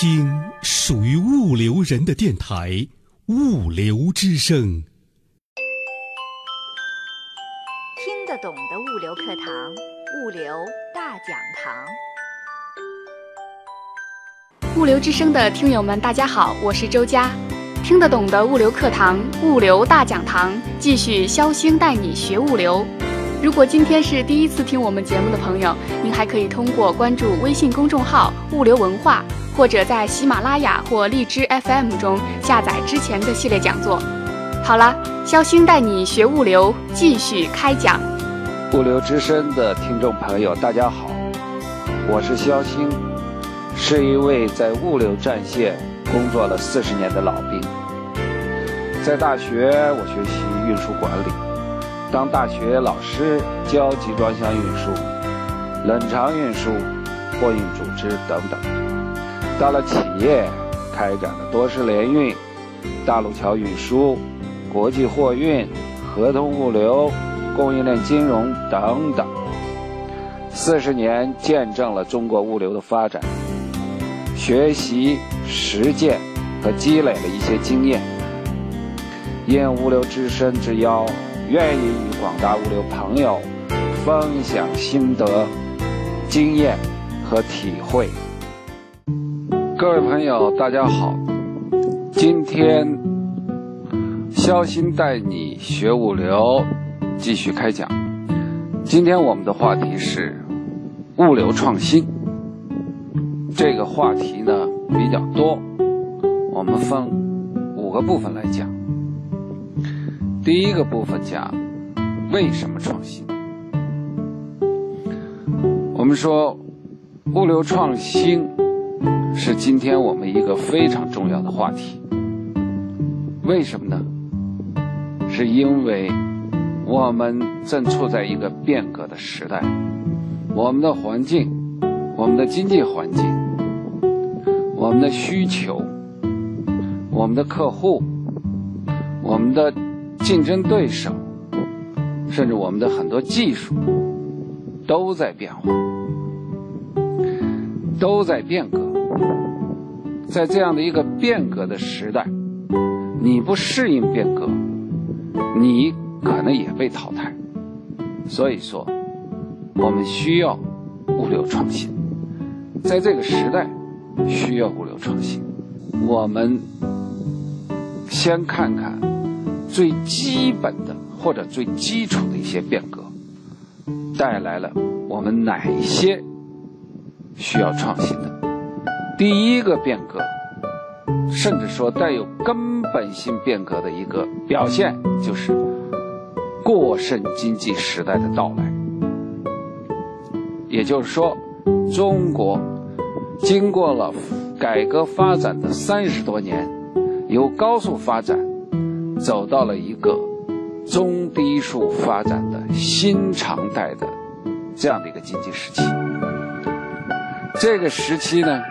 听属于物流人的电台《物流之声》。听得懂的物流课堂，物流大讲堂。物流之声的听友们，大家好，我是周佳。听得懂的物流课堂，物流大讲堂，继续肖星带你学物流。如果今天是第一次听我们节目的朋友，您还可以通过关注微信公众号“物流文化”，或者在喜马拉雅或荔枝 FM 中下载之前的系列讲座。好了，肖星带你学物流，继续开讲。物流之声的听众朋友，大家好，我是肖星，是一位在物流战线工作了四十年的老兵。在大学，我学习运输管理。当大学老师教集装箱运输、冷藏运输、货运组织等等；到了企业，开展了多式联运、大陆桥运输、国际货运、合同物流、供应链金融等等。四十年见证了中国物流的发展，学习、实践和积累了一些经验。应物流之声之邀。愿意与广大物流朋友分享心得、经验和体会。各位朋友，大家好，今天肖鑫带你学物流，继续开讲。今天我们的话题是物流创新。这个话题呢比较多，我们分五个部分来讲。第一个部分讲为什么创新。我们说物流创新是今天我们一个非常重要的话题。为什么呢？是因为我们正处在一个变革的时代，我们的环境、我们的经济环境、我们的需求、我们的客户、我们的。竞争对手，甚至我们的很多技术，都在变化，都在变革。在这样的一个变革的时代，你不适应变革，你可能也被淘汰。所以说，我们需要物流创新。在这个时代，需要物流创新。我们先看看。最基本的或者最基础的一些变革，带来了我们哪一些需要创新的？第一个变革，甚至说带有根本性变革的一个表现，就是过剩经济时代的到来。也就是说，中国经过了改革发展的三十多年，由高速发展。走到了一个中低速发展的新常态的这样的一个经济时期。这个时期呢，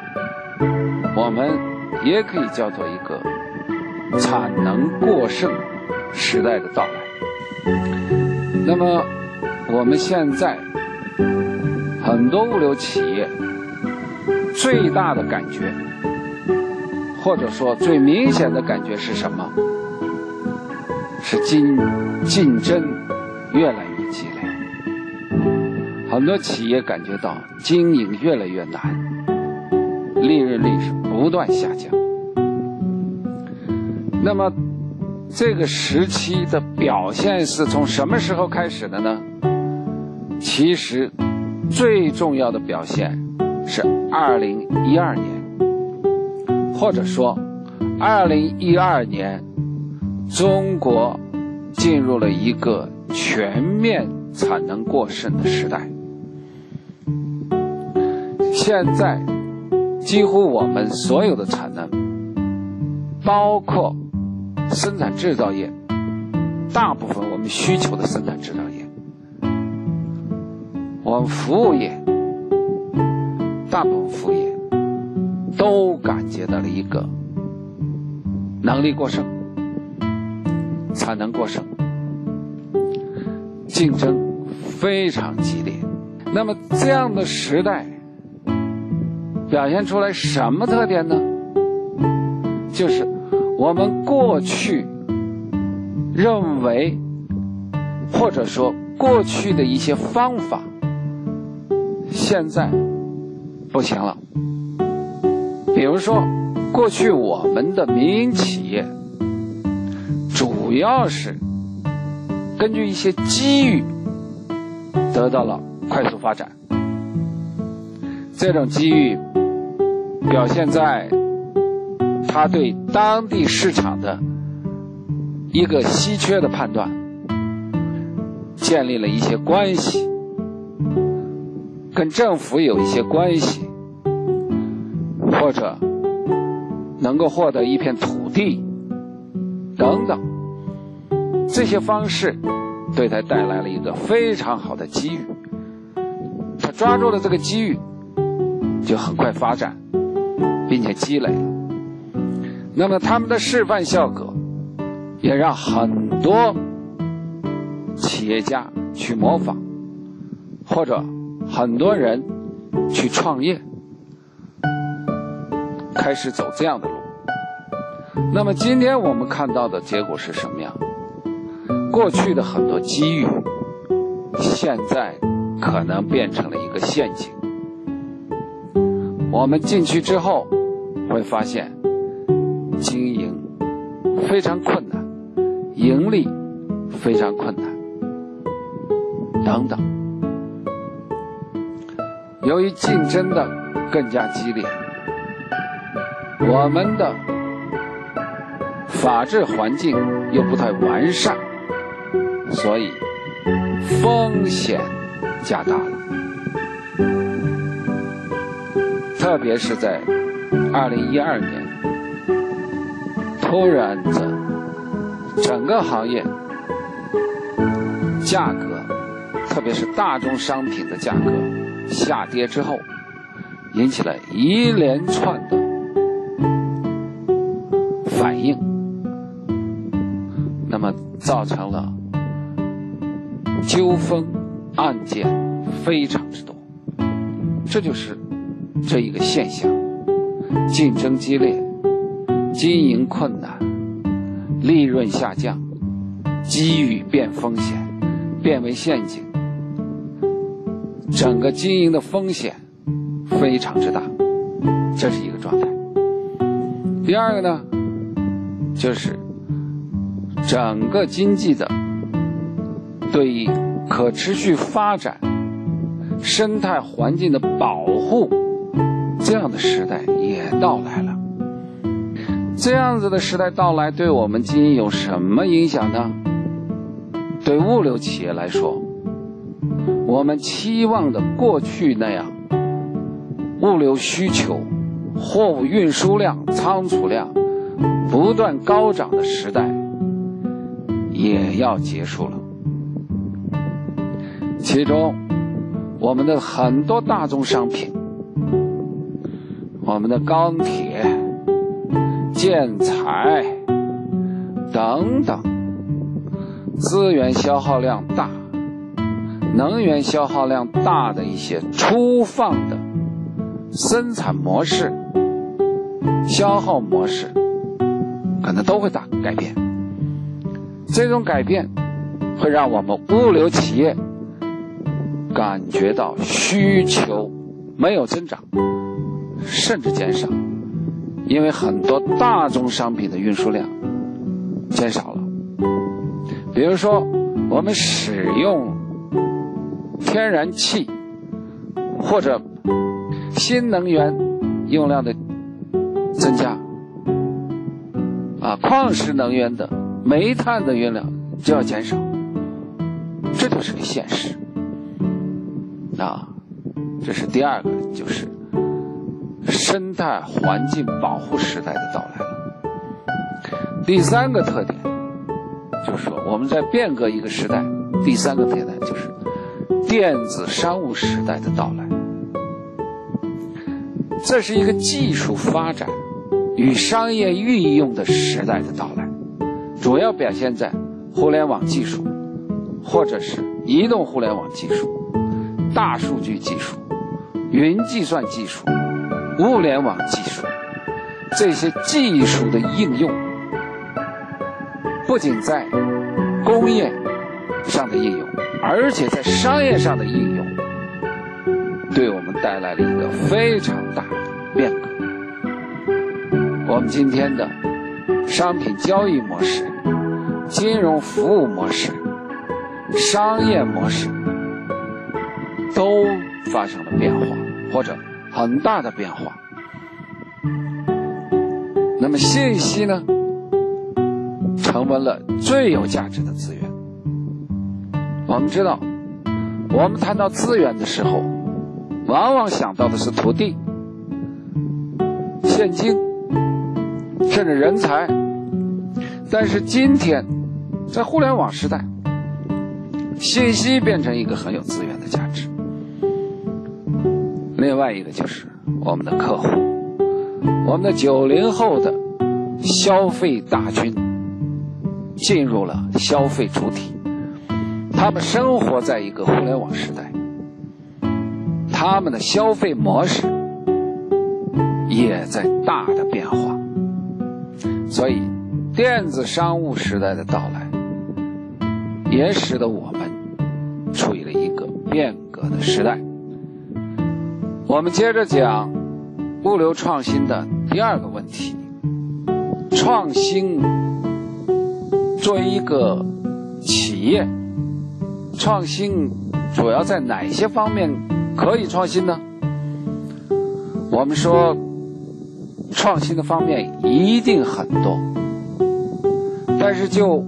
我们也可以叫做一个产能过剩时代的到来。那么我们现在很多物流企业最大的感觉，或者说最明显的感觉是什么？是竞竞争越来越激烈，很多企业感觉到经营越来越难，利润率是不断下降。那么这个时期的表现是从什么时候开始的呢？其实最重要的表现是二零一二年，或者说二零一二年。中国进入了一个全面产能过剩的时代。现在，几乎我们所有的产能，包括生产制造业，大部分我们需求的生产制造业，我们服务业，大部分服务业，都感觉到了一个能力过剩。产能过剩，竞争非常激烈。那么这样的时代，表现出来什么特点呢？就是我们过去认为，或者说过去的一些方法，现在不行了。比如说，过去我们的民营企业主要是根据一些机遇得到了快速发展，这种机遇表现在。他对当地市场的一个稀缺的判断，建立了一些关系，跟政府有一些关系，或者能够获得一片土地等等，这些方式对他带来了一个非常好的机遇。他抓住了这个机遇，就很快发展，并且积累。那么他们的示范效果，也让很多企业家去模仿，或者很多人去创业，开始走这样的路。那么今天我们看到的结果是什么样？过去的很多机遇，现在可能变成了一个陷阱。我们进去之后，会发现。经营非常困难，盈利非常困难，等等。由于竞争的更加激烈，我们的法治环境又不太完善，所以风险加大了。特别是在二零一二年。突然的，整个行业价格，特别是大宗商品的价格下跌之后，引起了一连串的反应，那么造成了纠纷案件非常之多，这就是这一个现象，竞争激烈。经营困难，利润下降，机遇变风险，变为陷阱，整个经营的风险非常之大，这是一个状态。第二个呢，就是整个经济的对于可持续发展、生态环境的保护这样的时代也到来了。这样子的时代到来，对我们经营有什么影响呢？对物流企业来说，我们期望的过去那样物流需求、货物运输量、仓储量不断高涨的时代也要结束了。其中，我们的很多大宗商品，我们的钢铁。建材等等，资源消耗量大、能源消耗量大的一些粗放的生产模式、消耗模式，可能都会大改变。这种改变会让我们物流企业感觉到需求没有增长，甚至减少。因为很多大宗商品的运输量减少了，比如说我们使用天然气或者新能源用量的增加，啊，矿石能源的、煤炭的用量就要减少，这就是个现实。啊，这是第二个，就是。生态环境保护时代的到来了。第三个特点就是说，我们在变革一个时代。第三个特点就是电子商务时代的到来。这是一个技术发展与商业运用的时代的到来，主要表现在互联网技术，或者是移动互联网技术、大数据技术、云计算技术。物联网技术，这些技术的应用，不仅在工业上的应用，而且在商业上的应用，对我们带来了一个非常大的变革。我们今天的商品交易模式、金融服务模式、商业模式，都发生了变化，或者。很大的变化。那么信息呢，成为了最有价值的资源。我们知道，我们谈到资源的时候，往往想到的是土地、现金，甚至人才。但是今天，在互联网时代，信息变成一个很有资源的价值。另外一个就是我们的客户，我们的九零后的消费大军进入了消费主体，他们生活在一个互联网时代，他们的消费模式也在大的变化，所以电子商务时代的到来，也使得我们处于了一个变革的时代。我们接着讲物流创新的第二个问题：创新作为一个企业，创新主要在哪些方面可以创新呢？我们说，创新的方面一定很多，但是就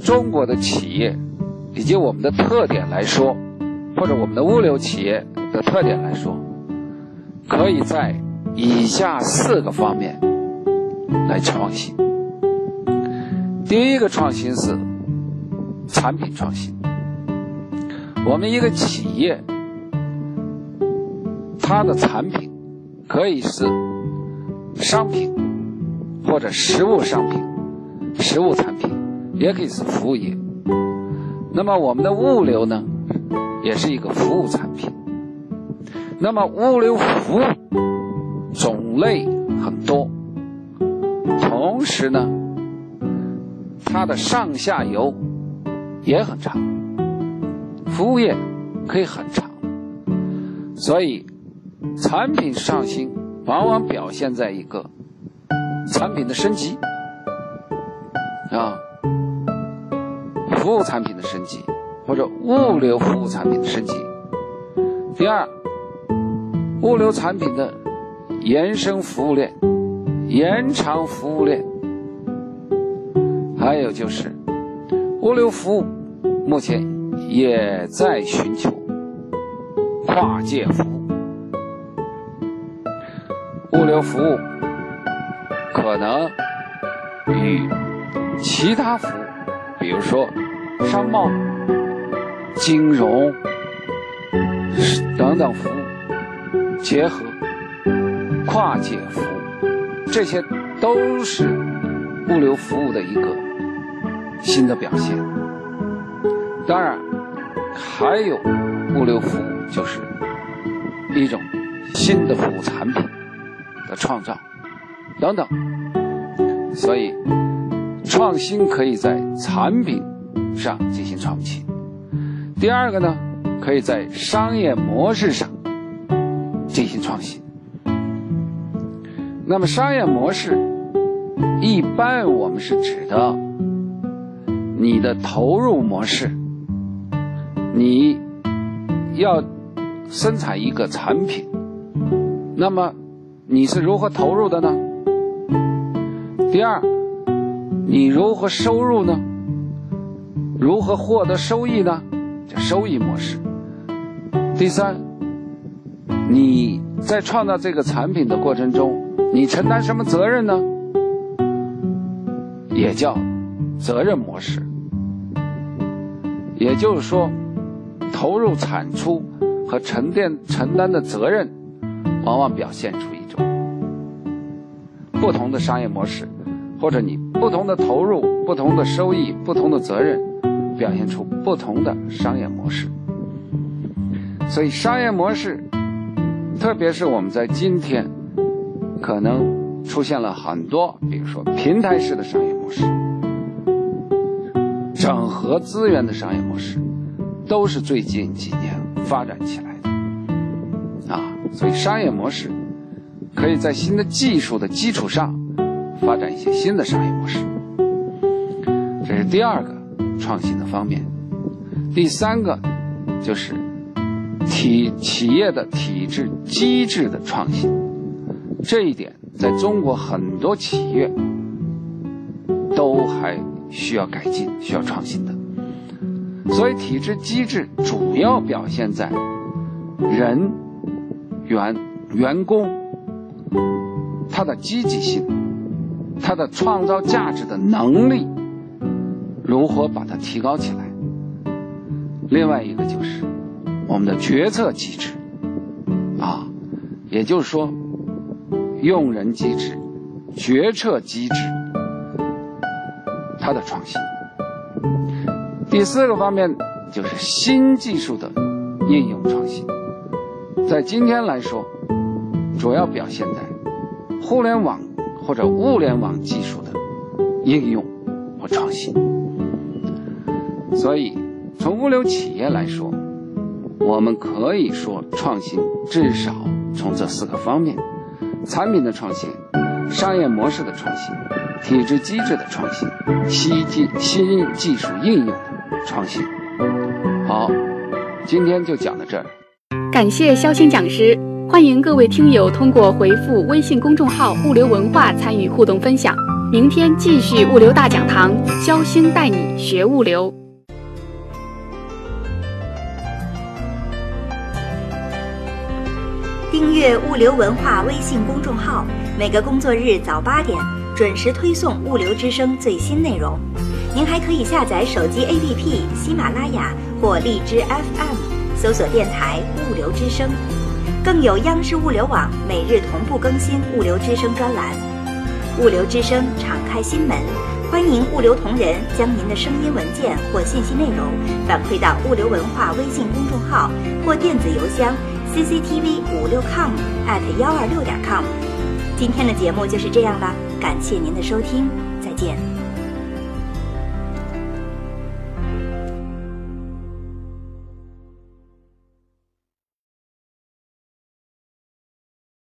中国的企业以及我们的特点来说，或者我们的物流企业的特点来说。可以在以下四个方面来创新。第一个创新是产品创新。我们一个企业，它的产品可以是商品或者实物商品、实物产品，也可以是服务业。那么我们的物流呢，也是一个服务产品。那么物流服务种类很多，同时呢，它的上下游也很长，服务业可以很长，所以产品上新往往表现在一个产品的升级啊，服务产品的升级或者物流服务产品的升级。第二。物流产品的延伸服务链、延长服务链，还有就是物流服务目前也在寻求跨界服务。物流服务可能与其他服务，比如说商贸、金融等等服务。结合跨界服务，这些都是物流服务的一个新的表现。当然，还有物流服务就是一种新的服务产品的创造等等。所以，创新可以在产品上进行创新。第二个呢，可以在商业模式上。进行创新。那么商业模式，一般我们是指的你的投入模式。你要生产一个产品，那么你是如何投入的呢？第二，你如何收入呢？如何获得收益呢？叫收益模式。第三。你在创造这个产品的过程中，你承担什么责任呢？也叫责任模式。也就是说，投入产出和沉淀承担的责任，往往表现出一种不同的商业模式，或者你不同的投入、不同的收益、不同的责任，表现出不同的商业模式。所以，商业模式。特别是我们在今天可能出现了很多，比如说平台式的商业模式、整合资源的商业模式，都是最近几年发展起来的。啊，所以商业模式可以在新的技术的基础上发展一些新的商业模式，这是第二个创新的方面。第三个就是体企业的体制机制的创新，这一点在中国很多企业都还需要改进、需要创新的。所以，体制机制主要表现在人员员工他的积极性、他的创造价值的能力如何把它提高起来。另外一个就是我们的决策机制，啊，也就是说，用人机制、决策机制，它的创新。第四个方面就是新技术的应用创新，在今天来说，主要表现在互联网或者物联网技术的应用和创新，所以。从物流企业来说，我们可以说创新至少从这四个方面：产品的创新、商业模式的创新、体制机制的创新、新技新技术应用的创新。好，今天就讲到这儿。感谢肖星讲师，欢迎各位听友通过回复微信公众号“物流文化”参与互动分享。明天继续物流大讲堂，肖星带你学物流。阅物流文化微信公众号，每个工作日早八点准时推送物流之声最新内容。您还可以下载手机 APP 喜马拉雅或荔枝 FM，搜索电台物流之声。更有央视物流网每日同步更新物流之声专栏。物流之声敞开心门，欢迎物流同仁将您的声音文件或信息内容反馈到物流文化微信公众号或电子邮箱。Cctv 五六 com at 幺二六点 com，今天的节目就是这样了，感谢您的收听，再见。